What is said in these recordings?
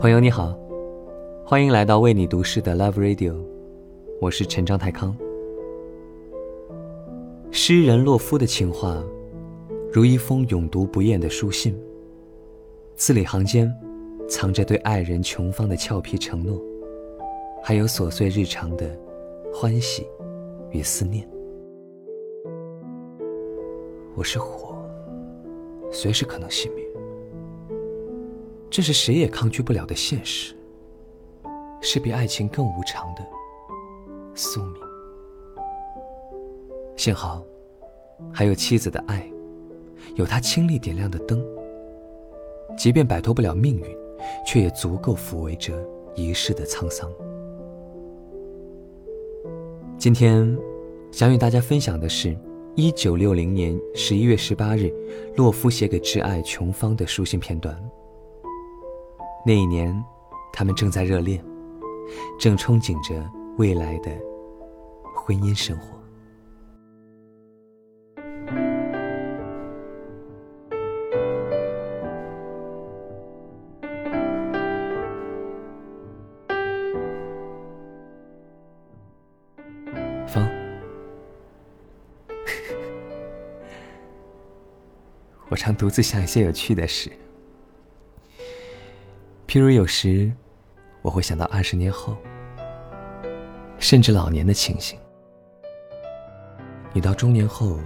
朋友你好，欢迎来到为你读诗的 Love Radio，我是陈章太康。诗人洛夫的情话，如一封永读不厌的书信，字里行间藏着对爱人琼芳的俏皮承诺，还有琐碎日常的欢喜与思念。我是火，随时可能熄灭。这是谁也抗拒不了的现实，是比爱情更无常的宿命。幸好，还有妻子的爱，有他倾力点亮的灯。即便摆脱不了命运，却也足够抚慰着一世的沧桑。今天，想与大家分享的是，一九六零年十一月十八日，洛夫写给挚爱琼芳的书信片段。那一年，他们正在热恋，正憧憬着未来的婚姻生活。风，我常独自想一些有趣的事。譬如有时，我会想到二十年后，甚至老年的情形。你到中年后，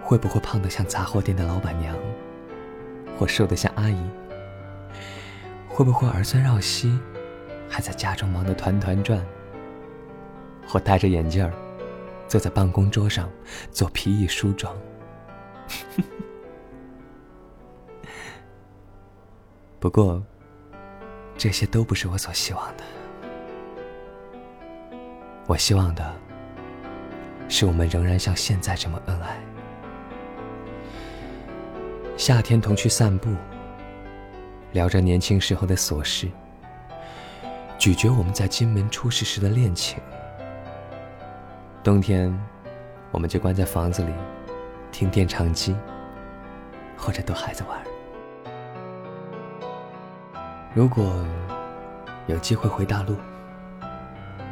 会不会胖得像杂货店的老板娘，或瘦得像阿姨？会不会儿孙绕膝，还在家中忙得团团转？或戴着眼镜儿，坐在办公桌上做皮衣梳妆？不过。这些都不是我所希望的。我希望的是我们仍然像现在这么恩爱。夏天同去散步，聊着年轻时候的琐事，咀嚼我们在金门出事时的恋情。冬天，我们就关在房子里，听电唱机，或者逗孩子玩。如果有机会回大陆，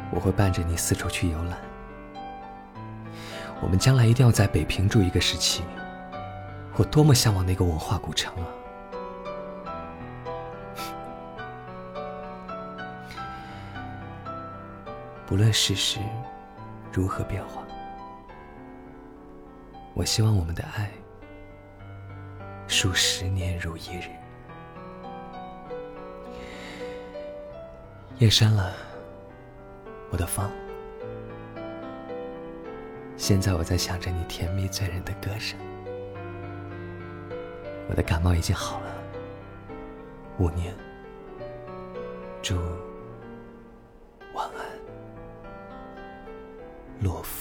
我会伴着你四处去游览。我们将来一定要在北平住一个时期。我多么向往那个文化古城啊！不论世事如何变化，我希望我们的爱数十年如一日。夜深了，我的芳。现在我在想着你甜蜜醉人的歌声。我的感冒已经好了，五年。祝晚安，洛夫。